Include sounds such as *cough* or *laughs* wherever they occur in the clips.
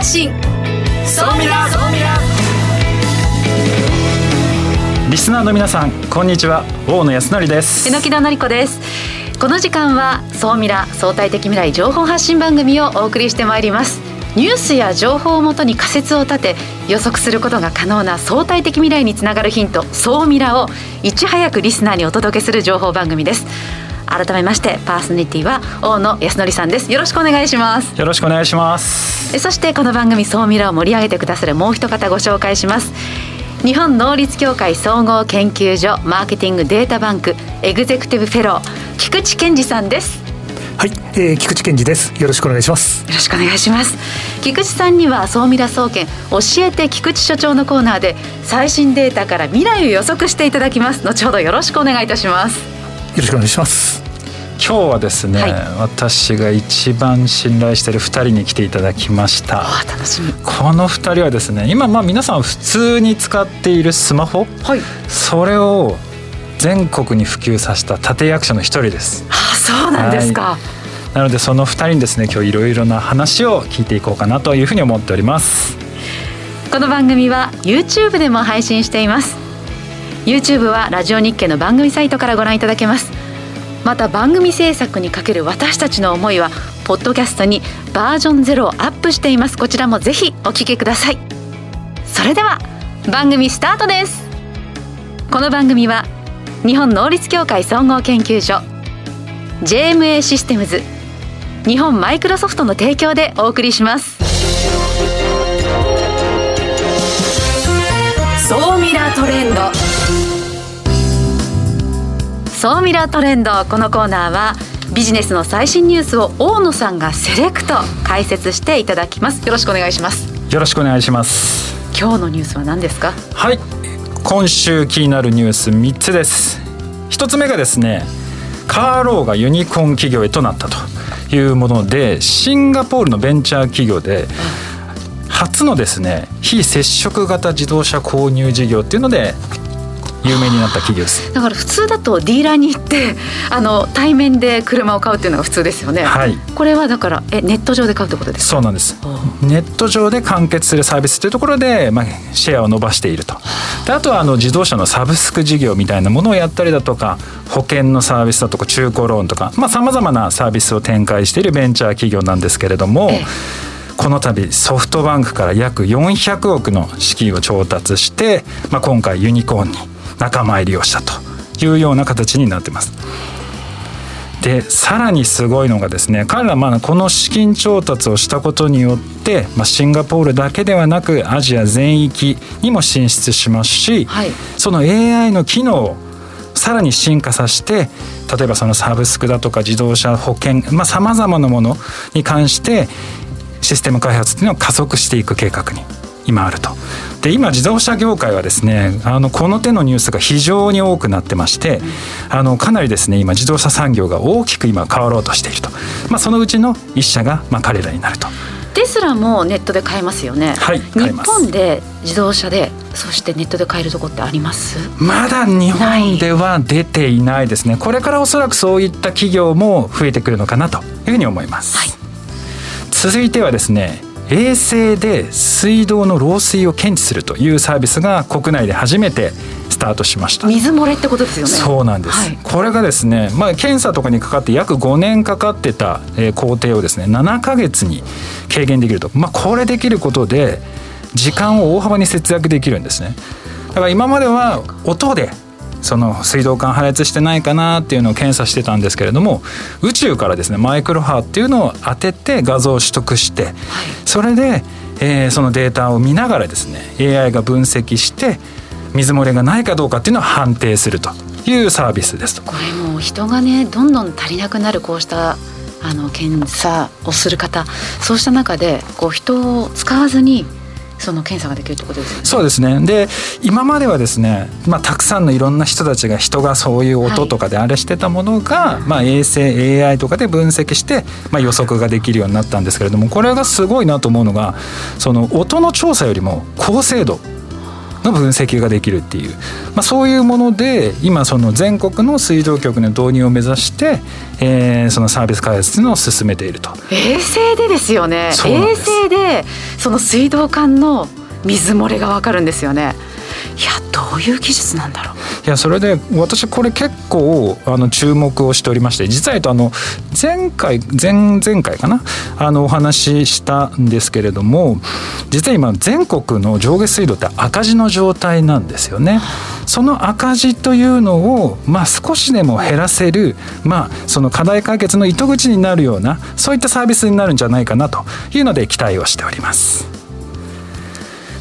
発信。総ミラ総ミラリスナーの皆さんこんにちは。大野康則です。榎木田典子です。この時間は総ミラ相対的未来情報発信番組をお送りしてまいります。ニュースや情報をもとに仮説を立て予測することが可能な相対的未来につながるヒント総ミラをいち早くリスナーにお届けする情報番組です改めましてパーソナリティは大野康則さんです。よろしくお願いします。よろしくお願いします。そしてこの番組総ミラを盛り上げてくださるもう一方ご紹介します。日本能率協会総合研究所マーケティングデータバンクエグゼクティブフェロー菊池健二さんです。はい、えー、菊池健二です。よろしくお願いします。よろしくお願いします。菊池さんには総ミラ総研教えて菊池所長のコーナーで最新データから未来を予測していただきます後ほどよろしくお願いいたします。よろしくお願いします。今日はですね、はい、私が一番信頼している2人に来ていただきました。楽しみ。この2人はですね今まあ皆さん普通に使っているスマホ、はい、それを全国に普及させた立役者の一人です。あそうなんですか、はい、なのでその2人にですね今日いろいろな話を聞いていこうかなというふうに思っております。この番組は YouTube でも配信しています YouTube はラジオ日経の番組サイトからご覧いただけます。また番組制作にかける私たちの思いはポッドキャストにバージョンゼロをアップしています。こちらもぜひお聞きください。それでは番組スタートです。この番組は日本能率協会総合研究所 JMA システムズ日本マイクロソフトの提供でお送りします。総ミラートレンド。総ミラートレンド。このコーナーはビジネスの最新ニュースを大野さんがセレクト解説していただきます。よろしくお願いします。よろしくお願いします。今日のニュースは何ですか？はい。今週気になるニュース3つです。1つ目がですねカーローがユニコーン企業へとなったというものでシンガポールのベンチャー企業で初のですね非接触型自動車購入事業っていうので有名になった企業です。だから普通だとディーラーに行ってあの対面で車を買うっていうのが普通ですよね、はい、これはだからえネット上で買うってことですそうなんです。ネット上で完結するサービスというところで、まあ、シェアを伸ばしていると。であとはあの自動車のサブスク事業みたいなものをやったりだとか保険のサービスだとか中古ローンとかさまざ、まなサービスを展開しているベンチャー企業なんですけれども、ええ。この度ソフトバンクから約400億の資金を調達して、まあ、今回ユニコーンに仲間入りをしたというような形になってます。でさらにすごいのがですね彼らまあこの資金調達をしたことによって、まあ、シンガポールだけではなくアジア全域にも進出しますし、はい、その AI の機能をさらに進化させて例えばそのサブスクだとか自動車保険さまざ、まなものに関してシステム開発っていうのを加速していく計画に今あると。で今自動車業界はですねあのこの手のニュースが非常に多くなってましてあのかなりですね今自動車産業が大きく今変わろうとしていると、まあ、そのうちの一社がまあ彼らになると。テスラもネットで買えますよね。はい、日本で自動車でそしてネットで買えるとこってあります？まだ日本では出ていないですねこれからおそらくそういった企業も増えてくるのかなというふうに思います、はい、続いてはですね衛星で水道の漏水を検知するというサービスが国内で初めてスタートしました。水漏れってことですよね。そうなんです、はい、これがですね、まあ、検査とかにかかって約5年かかってた、えー、工程をですね7か月に軽減できると、まあ、これできることで時間を大幅に節約できるんですね。だから今までは音でその水道管破裂してないかなっていうのを検査してたんですけれども宇宙からですねマイクロ波っていうのを当てて画像を取得して、それで、えー、そのデータを見ながらですね AI が分析して水漏れがないかどうかっていうのを判定するというサービスですこれもう人がねどんどん足りなくなるこうしたあの検査をする方そうした中でこう人を使わずにその検査ができるってことですね。そうですねで今まではですね、まあ、たくさんのいろんな人たちが人がそういう音とかであれしてたものが、はい、まあ、衛星 AI とかで分析して、まあ、予測ができるようになったんですけれどもこれがすごいなと思うのがその音の調査よりも高精度の分析ができるっていう、まあ、そういうもので今その全国の水道局の導入を目指して、えー、そのサービス開発のを進めていると。衛星でですよね。衛星でその水道管の水漏れがわかるんですよねどういう技術なんだろういやそれで私これ結構あの注目をしておりまして実はあの前回前々回かな？あのお話ししたんですけれども実は今全国の上下水道って赤字の状態なんですよね。その赤字というのを、まあ、少しでも減らせる、まあ、その課題解決の糸口になるようなそういったサービスになるんじゃないかなというので期待をしております。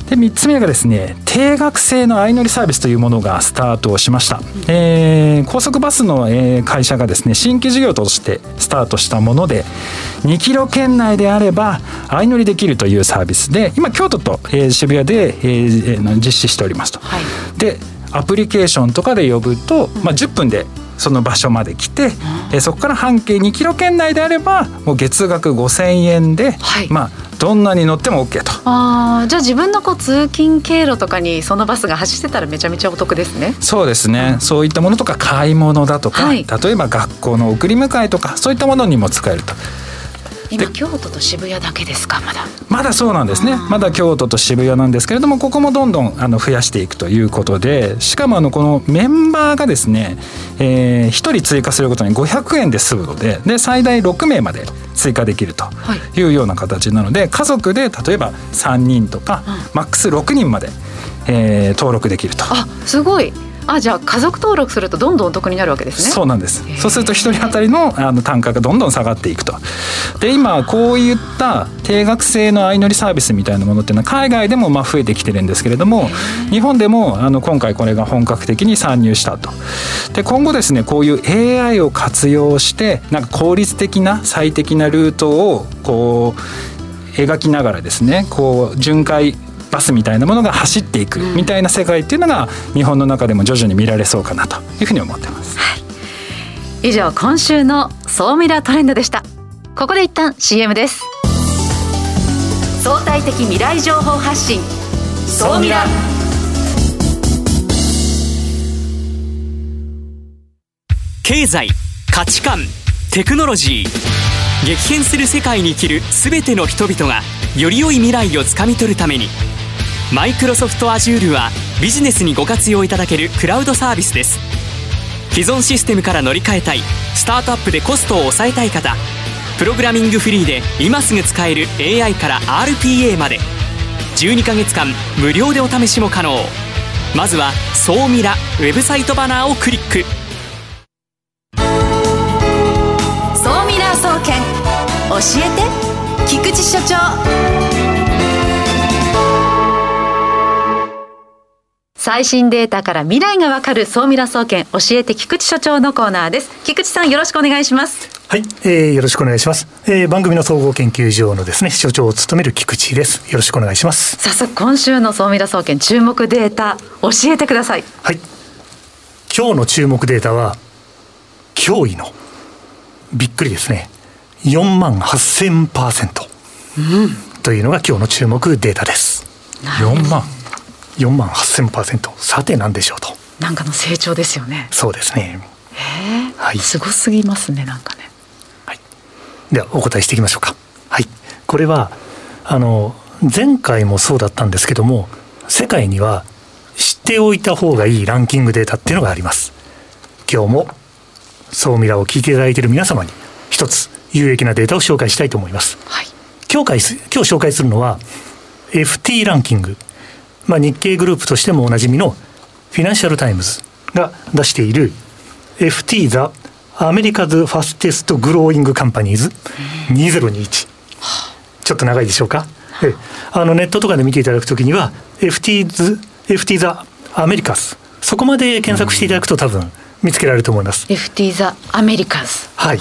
で3つ目がですね定額制の相乗りサービスというものがスタートしました、えー、高速バスの、え会社がですね新規事業としてスタートしたもので2キロ圏内であれば相乗りできるというサービス。で今京都と、えー、渋谷で、えー、実施しておりますと、はい、でアプリケーションとかで呼ぶと、まあ、10分でその場所まで来て、うん、そこから半径2キロ圏内であればもう月額5,000円で、はい、まあどんなに乗っても OK と。あじゃあ自分のこう通勤経路とかにそのバスが走ってたらめちゃめちゃお得ですね。そうですね、うん、そういったものとか買い物だとか、はい、例えば学校の送り迎えとかそういったものにも使えると。今京都と渋谷だけですかまだ。まだそうなんですね。まだ京都と渋谷なんですけれどもここもどんどんあの増やしていくということでしかもあのこのメンバーがですね、えー、1人追加することに500円で済むのでで最大6名まで追加できるとい。うような形なので、はい、家族で例えば3人とか、うん、マックス6人まで、えー、登録できると。あすごいあじゃあ家族登録するとどんどんお得になるわけですね。そうなんです。そうすると一人当たりのあの単価がどんどん下がっていくと。で今こういった定額制の相乗りサービスみたいなものっていうのは海外でもまあ増えてきてるんですけれども日本でもあの今回これが本格的に参入したと。で今後ですねこういう AI を活用してなんか効率的な最適なルートをこう描きながらですねこう巡回バスみたいなものが走っていくみたいな世界っていうのが日本の中でも徐々に見られそうかなというふうに思ってます。はい、以上今週の総ミラートレンドでした。ここで一旦 CM です。相対的未来情報発信総ミラ経済価値観テクノロジー激変する世界に生きる全ての人々がより良い未来をつかみ取るためにマイクロソフト Azure はビジネスにご活用いただけるクラウドサービスです。既存システムから乗り換えたいスタートアップでコストを抑えたい方プログラミングフリーで今すぐ使える AI から RPA まで12ヶ月間無料でお試しも可能。まずは「総ミラ」ウェブサイトバナーをクリック。総ミラー総研教えて菊池所長。最新データから未来がわかる総ミラ総研教えて菊池所長のコーナーです。菊池さんよろしくお願いします。はい、えー、よろしくお願いします、えー、番組の総合研究所のですね所長を務める菊池です。よろしくお願いします。早速今週の総ミラ総研注目データ教えてください。はい。今日の注目データは驚異のびっくりですね。4万8000%、うん、というのが今日の注目データです。4万4万8000%さて何でしょうと。なんかの成長ですよね。そうですね。へえ、はい、すごすぎますねなんかね、はい、ではお答えしていきましょうか。はい。これはあの前回もそうだったんですけども世界には知っておいた方がいいランキングデータっていうのがあります。今日も総ミラを聞いていただいている皆様に一つ有益なデータを紹介したいと思います、はい、今日今日紹介するのは FT ランキングまあ、日経グループとしてもおなじみのフィナンシャル・タイムズが出している FT ザ・アメリカズ・ファステスト・グローイング・カンパニーズ2021ち。ょっと長いでしょうか？あのネットとかで見ていただくときには FT ズ FT ザ・アメリカスそこまで検索していただくと多分見つけられると思います。FT ザ・アメリカスはい。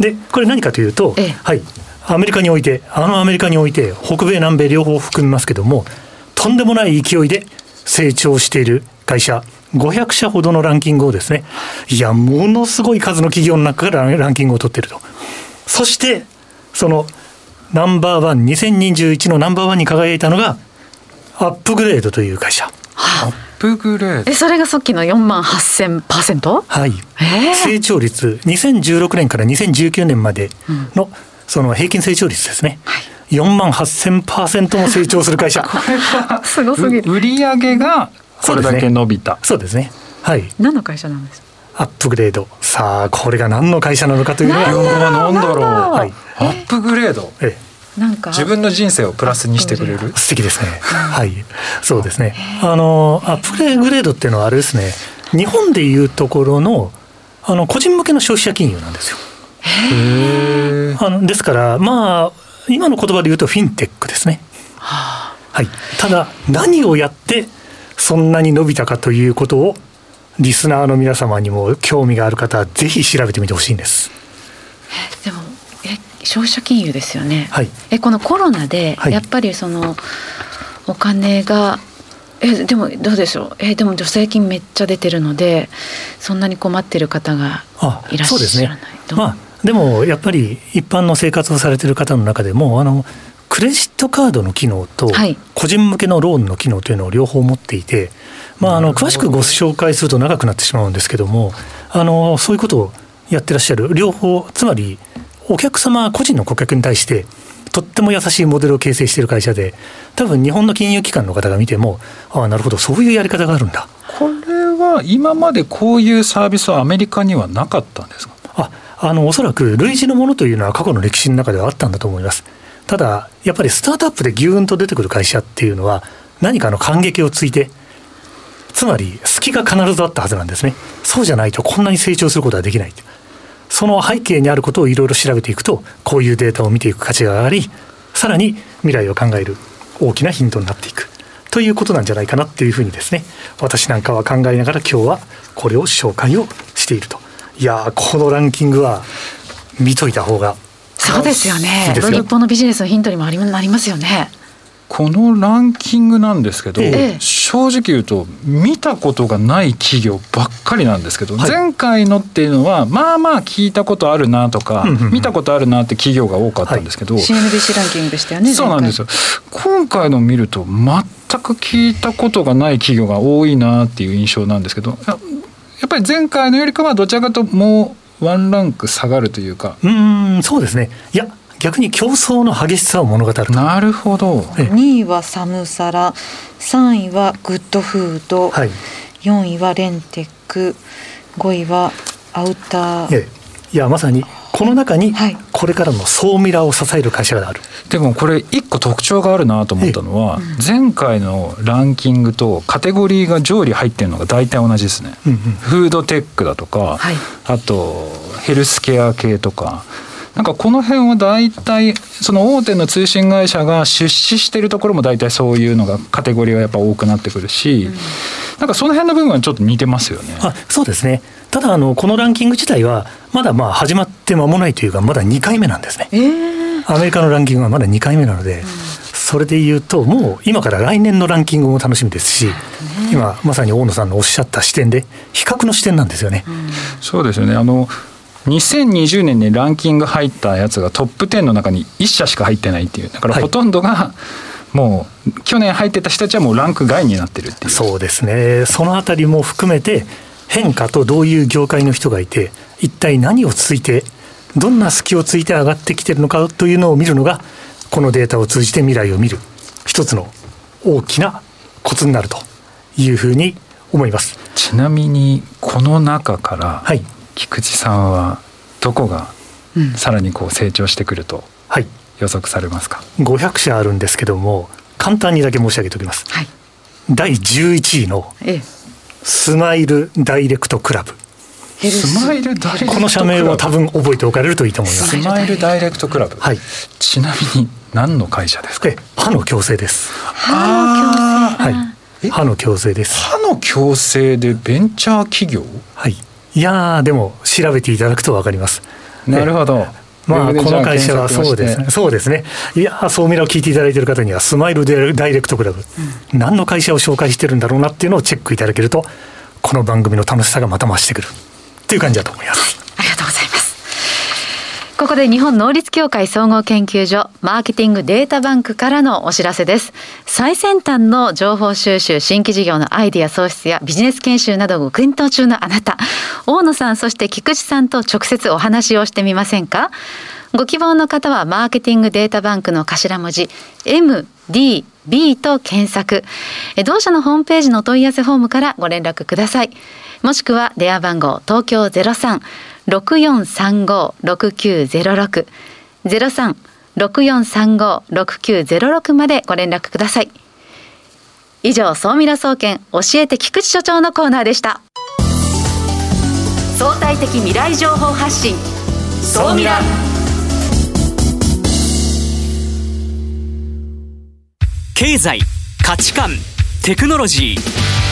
でこれ何かというと、ええ、はい。アメリカにおいてあのアメリカにおいて北米南米両方含みますけどもとんでもない勢いで成長している会社。500社ほどのランキングをですね。いやものすごい数の企業の中からランキングを取っていると。そしてそのナンバーワン2021のナンバーワンに輝いたのがアップグレードという会社。アップグレード。えそれがさっきの4万8000%はい、えー。成長率2016年から2019年までのその平均成長率ですね、4万8000%も成長する会社。*laughs* すごすぎる。う売り上げがこれだけ伸びた、そうですね。はい。何の会社なんですか？アップグレード。さあこれが何の会社なのかというのいやが、ーなんだろう。はい。アップグレード。えなんか？自分の人生をプラスにしてくれる？え、素敵ですね。はい。そうですね。あのアップグレードっていうのはあれですね。日本でいうところのあの個人向けの消費者金融なんですよ。あのですからまあ今の言葉で言うとフィンテックですね。はい、ただ何をやってそんなに伸びたかということをリスナーの皆様にも興味がある方はぜひ調べてみてほしいんです。でもえ消費者金融ですよね、はい。えこのコロナではい。やっぱりそのお金がえでもどうでしょう。えでも助成金めっちゃ出てるのでそんなに困ってる方があいらっしゃらない。どう？まあでもやっぱり一般の生活をされている方の中でもあのクレジットカードの機能とはい。個人向けのローンの機能というのを両方持っていて、まあ、あの詳しくご紹介すると長くなってしまうんですけどもあのそういうことをやってらっしゃる両方つまりお客様個人の顧客に対してとっても優しいモデルを形成している会社で多分日本の金融機関の方が見てもああなるほどそういうやり方があるんだ。これは今までこういうサービスはアメリカにはなかったんですか？あのおそらく類似のものというのは過去の歴史の中ではあったんだと思います。ただやっぱりスタートアップでギューンと出てくる会社っていうのは何かの感激をついてつまり隙が必ずあったはずなんですね。そうじゃないとこんなに成長することはできないその背景にあることをいろいろ調べていくとこういうデータを見ていく価値が上がりさらに未来を考える大きなヒントになっていく。ということなんじゃないかなっていうふうにですね私なんかは考えながら今日はこれを紹介をしていると。いやーこのランキングは見といた方がそうですよいいね日本のビジネスのヒントにもありなりますよね。このランキングなんですけど、ええ。正直言うと見たことがない企業ばっかりなんですけど、はい。前回のっていうのはまあまあ聞いたことあるなとか、うんうんうん。見たことあるなって企業が多かったんですけど、CNBC ランキングでしたよねそうなんですよ。よ今回の見ると全く聞いたことがない企業が多いなっていう印象なんですけどややっぱり前回のよりかはどちらかともうワンランク下がるというか。うーんそうですね。いや逆に競争の激しさを物語ると。なるほど。ええ。2位はサムサラ3位はグッドフード、はい。4位はレンテック5位はアウター、ええ。いやまさにこの中にはい。これからの総ミラーを支える会社がある、でもこれ一個特徴があるなと思ったのは前回のランキングとカテゴリーが上位入ってるのが大体同じですね。うんうんフードテックだとか、はい。あとヘルスケア系とか。なんかこの辺は大体その大手の通信会社が出資してるところも大体そういうのがカテゴリーはやっぱ多くなってくるし、なんかその辺の部分はちょっと似てますよね。あそうですねただあのこのランキング自体はまだまあ始まって間もないというかまだ2回目なんですね。えー。アメリカのランキングはまだ2回目なので、それで言うともう今から来年のランキングも楽しみですし、今まさに大野さんのおっしゃった視点で比較の視点なんですよね、そうですよね。あの2020年にランキング入ったやつがトップ10の中に1社しか入ってないっていう。だからはい。ほとんどがもう去年入ってた人たちはもうランク外になってるっていう。そうですね。そのあたりも含めて変化とどういう業界の人がいて一体何をついてどんな隙をついて上がってきてるのかというのを見るのがこのデータを通じて未来を見る一つの大きなコツになるというふうに思います。ちなみにこの中からはい。菊池さんはどこがさらにこう成長してくるとはい。予測されますか？500社あるんですけども簡単にだけ申し上げておきます。はい。第11位のええスマイルダイレクトクラブ。ススマイルダイレクトクラブ。この社名を多分覚えておかれるといいと思います。スマイルダイレクトクラブ、はい。ちなみに何の会社ですか？え歯の矯正です。あー。はい。歯の矯正です。歯の矯正でベンチャー企業？はい。いやーでも調べていただくと分かります。なるほどまあ、この会社はそうですね。そうですね。いやー、総ミラを聞いていただいている方には、スマイルダイレクトクラブ、何の会社を紹介してるんだろうなっていうのをチェックいただけると、この番組の楽しさがまた増してくるっていう感じだと思います。ありがとうございますここで日本能率協会総合研究所マーケティングデータバンクからのお知らせです。最先端の情報収集、新規事業のアイディア創出やビジネス研修などを検討中のあなた、大野さん、そして菊池さんと直接お話をしてみませんか？ご希望の方はマーケティングデータバンクの頭文字 MDB と検索。同社のホームページの問い合わせフォームからご連絡ください。もしくは電話番号東京03 03-6435-6906 03-6435-6906までご連絡ください。以上、総ミラ総研教えて菊池所長のコーナーでした。相対的未来情報発信。総ミラ。経済価値観テクノロジー。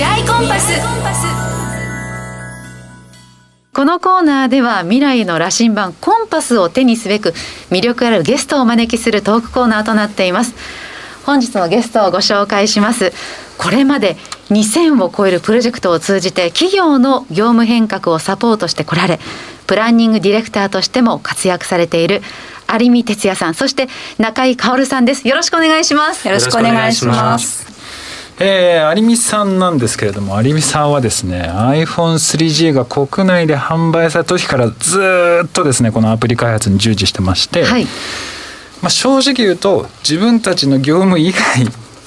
未来コンパス。このコーナーでは未来の羅針盤コンパスを手にすべく魅力あるゲストをお招きするトークコーナーとなっています。本日のゲストをご紹介します。これまで2000を超えるプロジェクトを通じて企業の業務変革をサポートしてこられプランニングディレクターとしても活躍されている有見哲也さんそして中井薫さんです。よろしくお願いします。よろしくお願いしますえー、有美さんなんですけれども有美さんはですね iPhone3G が国内で販売された時からずっとですねこのアプリ開発に従事してまして、はい、まあ、正直言うと自分たちの業務以外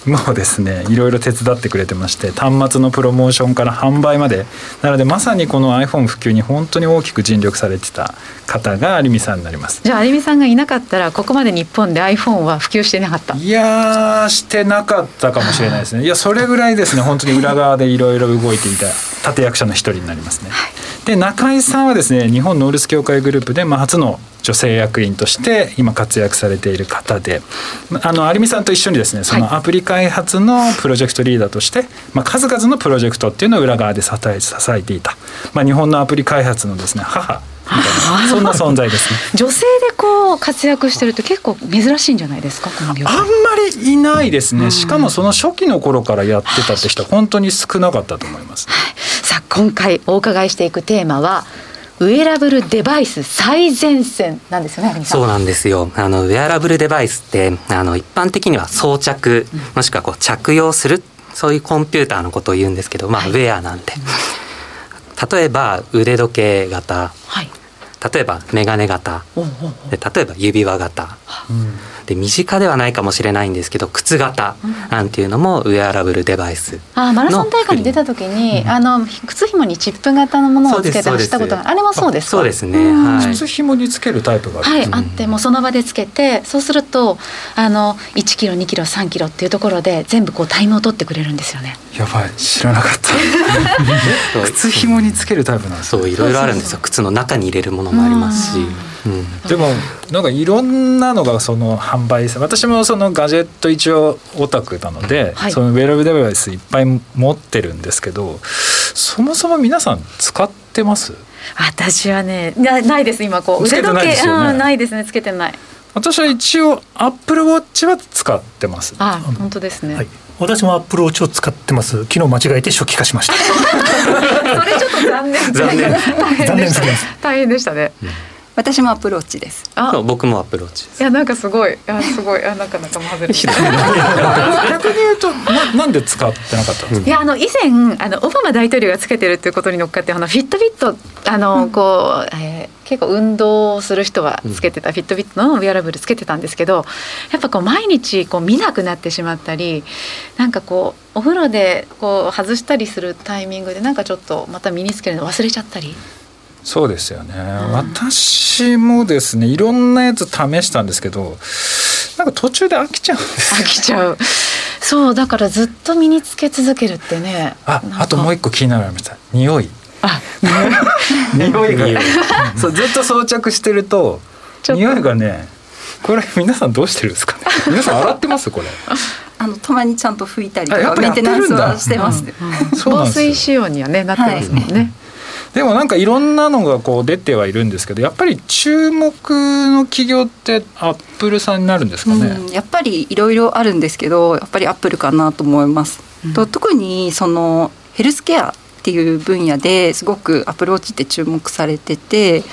もですねいろいろ手伝ってくれてまして端末のプロモーションから販売まで。なのでまさにこの iPhone 普及に本当に大きく尽力されてた方が有美さんになります。じゃあ有美さんがいなかったらここまで日本で iPhone は普及してなかった？いやしてなかったかもしれないですね。いやそれぐらいですね。本当に裏側でいろいろ動いていた立役者の一人になりますね、はい、で中井さんはですね日本ノールス協会グループで、まあ、初の女性役員として今活躍されている方であの有美さんと一緒にですねそのアプリ開発のプロジェクトリーダーとして、まあ、数々のプロジェクトっていうのを裏側で支え支えていた、まあ、日本のアプリ開発のですね母みたいなそんな存在ですね。*laughs* 女性でこう活躍してるって結構珍しいんじゃないですかこの業あんまりいないですね、しかもその初期の頃からやってたって人は本当に少なかったと思います、はい、さあ今回お伺いしていくテーマはウェアラブルデバイス最前線なんですよねそうなんですよ。あのウェアラブルデバイスってあの一般的には装着、もしくはこう着用するそういうコンピューターのことを言うんですけど、まあ、ウェアなんで、例えば腕時計型、はい、例えば眼鏡型。で例えば指輪型、うん。で身近ではないかもしれないんですけど靴型なんていうのもウェアラブルデバイスあマラソン大会に出た時に、うん、あの靴紐にチップ型のものをつけて走ったことがあれもそうですそうですね、はい、靴紐につけるタイプがはいあってもうその場でつけてそうするとあの1キロ2キロ3キロっていうところで全部こうタイムを取ってくれるんですよね。やばい知らなかった。*laughs* 靴紐につけるタイプなんです、ね、そういろいろあるんですよ。靴の中に入れるものもありますし、うん、でもなんかいろんなのがその販売私もそのガジェット一応オタクなので、はい、そのウェアラブデバイスいっぱい持ってるんですけどそもそも皆さん使ってます？私はねないです今こう。腕時計ない,、ないですね。つけてない。私は一応アップルウォッチは使ってます。あ本当ですね、はい私もアップルウォッチを使ってます。昨日間違えて初期化しました。*laughs* それちょっと残念。残念。残念大変でしたね、うん。私もアプローチです。あ、僕もアプローチいやなんかすごい、あすごい、あなんか仲間外れ。逆に言うとななんで使ってなかったんですか？いやあの以前あのオバマ大統領がつけてるっていうことに乗っかってあのフィットビットあの、うん、こう、えー、結構運動する人はつけてたフィットビットのウェアラブルつけてたんですけど、やっぱこう毎日こう見なくなってしまったり、なんかこうお風呂でこう外したりするタイミングでなんかちょっとまた身につけるの忘れちゃったり。そうですよね、うん、私もですねいろんなやつ試したんですけどなんか途中で飽きちゃうんです飽きちゃう。そうだからずっと身につけ続けるってね。ああともう一個気になるのました。匂い *laughs* 匂いが。*laughs* そうずっと装着してると匂いがねこれ皆さんどうしてるんですかね？*laughs* 皆さん洗ってます？これ。あのたまにちゃんと拭いたりとあやっぱかメンテナンスはしてますね。うなんですよ。水仕様にはねなってますもんね、でもなんかいろんなのがこう出てはいるんですけどやっぱり注目の企業ってアップルさんになるんですかね、うん、やっぱりいろいろあるんですけどやっぱりアップルかなと思います。と特にそのヘルスケアっていう分野ですごくアップルウォッチって注目されてて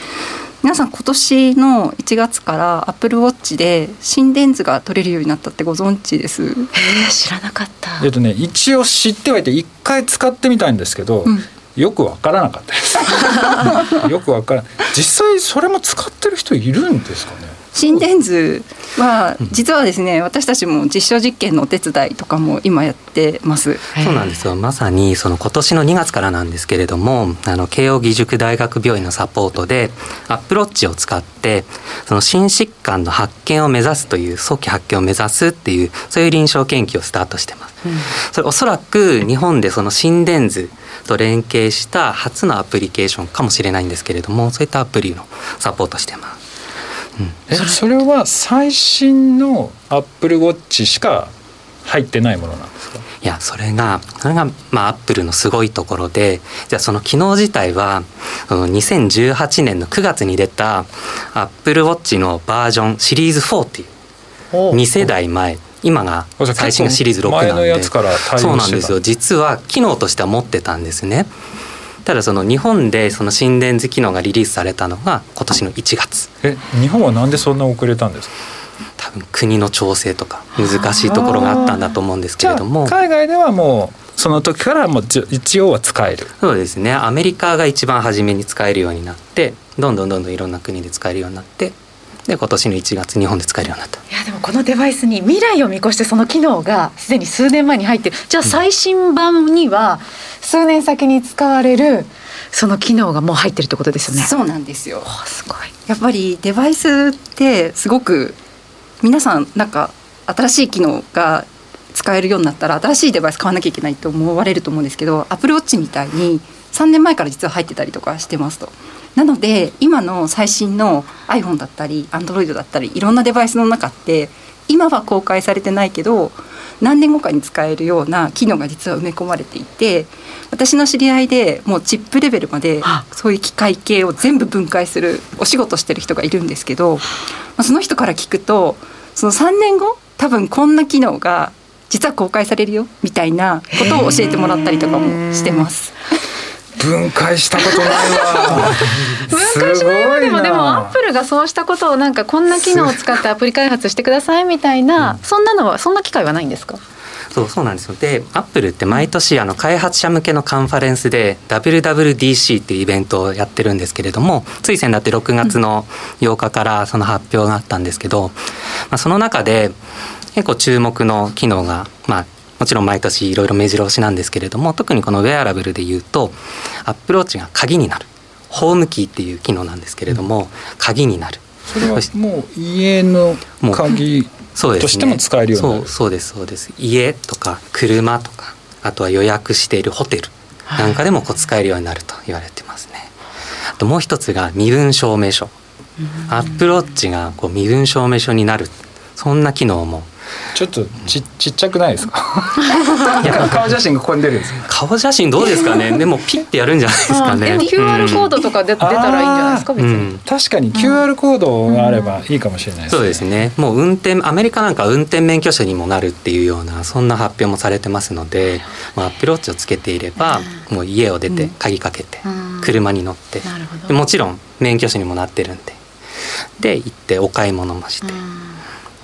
皆さん今年の1月からアップルウォッチで心電図が取れるようになったってご存知です？へえ知らなかった。えっとね一応知ってはいて一回使ってみたいんですけど、うん。よくわからなかったです。*laughs* よくわからない。実際それも使ってる人いるんですかね？心電図は実はですね私たちも実証実験のお手伝いとかも今やってます。そうなんですよまさにその今年の2月からなんですけれどもあの慶應義塾大学病院のサポートでアップローチを使ってその心疾患の発見を目指すという早期発見を目指すっていうそういう臨床研究をスタートしてます。それおそらく日本でその心電図と連携した初のアプリケーションかもしれないんですけれどもそういったアプリのサポートしてます。え？それは最新のアップルウォッチしか入ってないものなんですか？いやそれがそれがまあアップルのすごいところでじゃあその機能自体はその2018年の9月に出たアップルウォッチのバージョンシリーズ4っていう2世代前今が最新がシリーズ6なんで。そうなんですよ。実は機能としては持ってたんですねただその日本でその心電図機能がリリースされたのが今年の1月。え日本はなんでそんな遅れたんですか？多分国の調整とか難しいところがあったんだと思うんですけれども。海外ではもうその時からもうじ一応は使える。そうですね。アメリカが一番初めに使えるようになってどんどんどんどんいろんな国で使えるようになってで今年の1月日本で使えるようになったいやでもこのデバイスに未来を見越してその機能がすでに数年前に入ってるじゃあ最新版には数年先に使われるその機能がもう入ってるってことですよねそうなんですよ。あすごいやっぱりデバイスってすごく皆さんなんか新しい機能が使えるようになったら新しいデバイス買わなきゃいけないと思われると思うんですけど Apple Watch みたいに3年前から実は入ってたりとかしてますと。なので今の最新の iPhone だったり Android だったりいろんなデバイスの中って今は公開されてないけど何年後かに使えるような機能が実は埋め込まれていて私の知り合いでもうチップレベルまであそういう機械系を全部分解するお仕事してる人がいるんですけど、まあ、その人から聞くとその3年後多分こんな機能が実は公開されるよみたいなことを教えてもらったりとかもしてます。分解したことないわ。分解しないまでもでもアップルがそうしたことをなんかこんな機能を使ってアプリ開発してくださいみたいなそんなのはそんな機会はないんですか？そうそうなんですよ。でアップルって毎年あの開発者向けのカンファレンスで WWDC っていうイベントをやってるんですけれどもつい先だって6月の8日からその発表があったんですけど、まあ、その中で結構注目の機能がまあもちろん毎年いろいろ目白押しなんですけれども特にこのウェアラブルでいうとアップローチが鍵になる。ホームキーっていう機能なんですけれども、鍵になる。それはもう家の鍵そうですね。としても使えるようになる。そうそうですそうです。家とか車とかあとは予約しているホテルなんかでもこう使えるようになると言われてますね。あともう一つが身分証明書。アップローチがこう身分証明書になる。そんな機能もちょっとちちっちゃくないですか？*laughs* 顔写真がここに出るんですか顔写真どうですかね？*laughs* でもピッてやるんじゃないですかね。QR コードとかで、出たらいいんじゃないですか？別に、うん確かに QR コードがあればいいかもしれないですね。そうですね。もう運転アメリカなんか運転免許証にもなるっていうようなそんな発表もされてますので、まあ、アップローチをつけていれば、もう家を出て鍵かけて、うん車に乗ってなるほど。でもちろん免許証にもなってるんで。で行ってお買い物もして、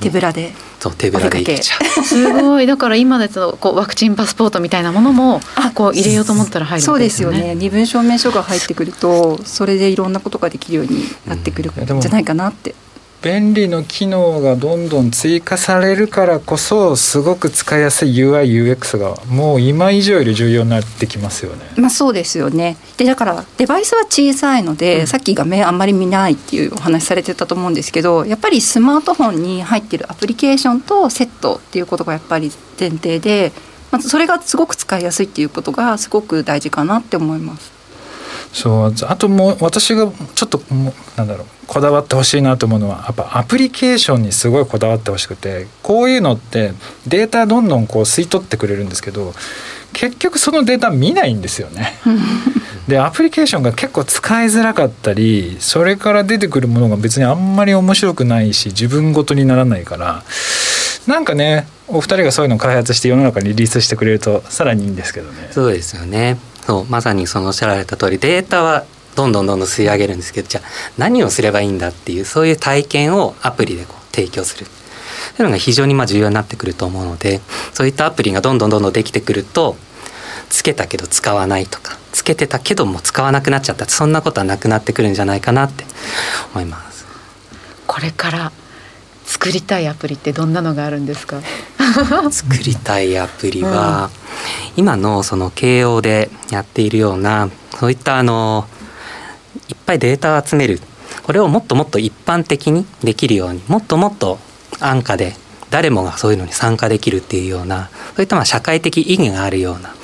手ぶらでそう手ぶらで行けちゃう。すごいだから今のやつのこうワクチンパスポートみたいなものもこう入れようと思ったら入るそうでわけですすよね。よね身分証明書が入ってくるとそれでいろんなことができるようになってくるうんじゃないかなって。便利の機能がどんどん追加されるからこそすごく使いやすい UIUX がもう今以上より重要になってきますよね。まあそうですよね。でだからデバイスは小さいので、さっき画面あんまり見ないっていうお話されてたと思うんですけどやっぱりスマートフォンに入ってるアプリケーションとセットっていうことがやっぱり前提で、まずそれがすごく使いやすいっていうことがすごく大事かなって思います。そうあともう私がちょっとなんだろうこだわってほしいなと思うのはやっぱアプリケーションにすごいこだわってほしくてこういうのってデータどんどんこう吸い取ってくれるんですけど結局そのデータ見ないんですよね。*laughs* でアプリケーションが結構使いづらかったりそれから出てくるものが別にあんまり面白くないし自分ごとにならないからなんかねお二人がそういうのを開発して世の中にリリースしてくれるとさらにいいんですけどね。そうですよねそうまさにそのおっしゃられた通りデータはどんどんどんどん吸い上げるんですけどじゃあ何をすればいいんだっていうそういう体験をアプリでこう提供するというのが非常にまあ重要になってくると思うのでそういったアプリがどんどんどんどんできてくるとつけたけど使わないとかつけてたけども使わなくなっちゃったそんなことはなくなってくるんじゃないかなって思います。これから作りたいアプリってどんなのがあるんですか？*laughs* 作りたいアプリは、今のその慶応でやっているようなそういったあのいっぱいデータを集める。これをもっともっと一般的にできるようにもっともっと安価で誰もがそういうのに参加できるっていうようなそういったまあ社会的意義があるような、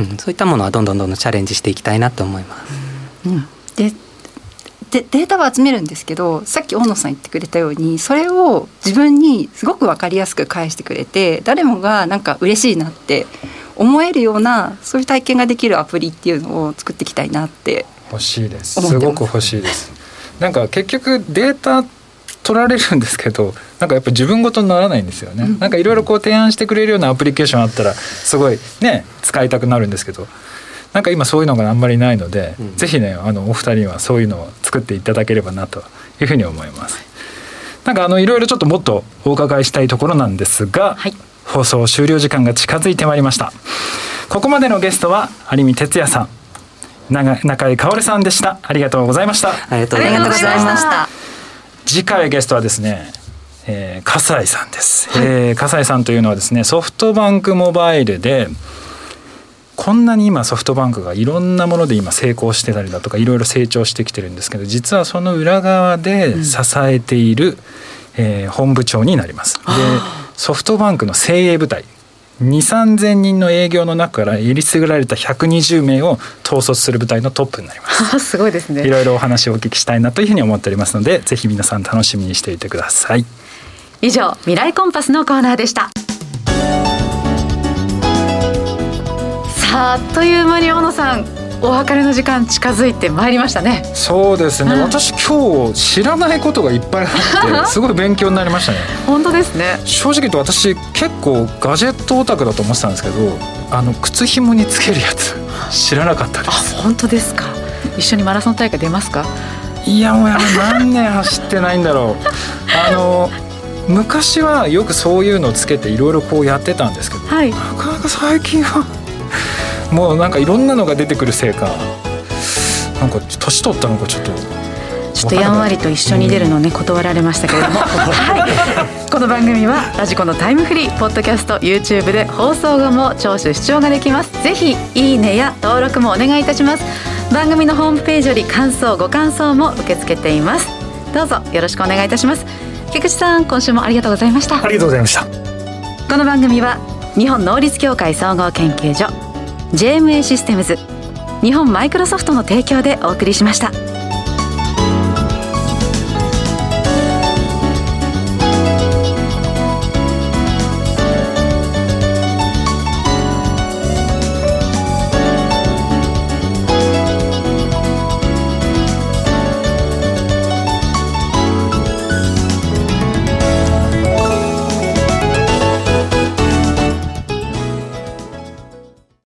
うん、そういったものはどんどんどんどんチャレンジしていきたいなと思います。うん、ででデータは集めるんですけどさっき大野さん言ってくれたようにそれを自分にすごく分かりやすく返してくれて誰もがなんか嬉しいなって思えるようなそういう体験ができるアプリっていうのを作っていきたいなって欲しいです。す。すごく欲しいです。なんか結局データ取られるんですけどなんかやっぱ自分ごとにならないんですよね、なんかいろいろこう提案してくれるようなアプリケーションあったらすごいね使いたくなるんですけどなんか今そういうのがあんまりないので、うん。ぜひねあのお二人はそういうのを作っていただければなというふうに思います。なんかあのいろいろちょっともっとお伺いしたいところなんですが、はい。放送終了時間が近づいてまいりました。ここまでのゲストは有見哲也さん。長中井香織さんでした。ありがとうございました。ありがとうございました。次回ゲストはですね、えー、笠井さんです、えー笠井さんというのはですねソフトバンクモバイルでこんなに今ソフトバンクがいろんなもので今成功してたりだとかいろいろ成長してきてるんですけど実はその裏側で支えている、えー本部長になります。でソフトバンクの精鋭部隊2 3 0 0人の営業の中からえりすぐられた120名を統率する部隊のトップになります。すごいですねいろいろお話をお聞きしたいなというふうに思っておりますのでぜひ皆さん楽しみにしていてください。以上未来コンパスのコーナーでしたさああっという間に小野さんお別れの時間近づいてまいりましたね。そうですね、うん。私今日知らないことがいっぱいあって *laughs* すごい勉強になりましたね。本当ですね。正直言うと私結構ガジェットオタクだと思ってたんですけどあの靴紐につけるやつ知らなかったであす本当ですか。一緒にマラソン大会出ますか？いやもうやめ何年走ってないんだろう。あの昔はよくそういうのをつけていろいろこうやってたんですけどはい。なかなか最近はもうなんかいろんなのが出てくるせいか。なんか年取ったのかちょっと。ちょっとやんわりと一緒に出るのをね断られましたけれども、はい、この番組はラジコのタイムフリーポッドキャスト YouTube で放送後も聴取視聴ができます。ぜひいいねや登録もお願いいたします。番組のホームページより感想ご感想も受け付けています。どうぞよろしくお願いいたします。菊池さん今週もありがとうございました。ありがとうございました。この番組は日本能率協会総合研究所 JMA システムズ日本マイクロソフトの提供でお送りしました。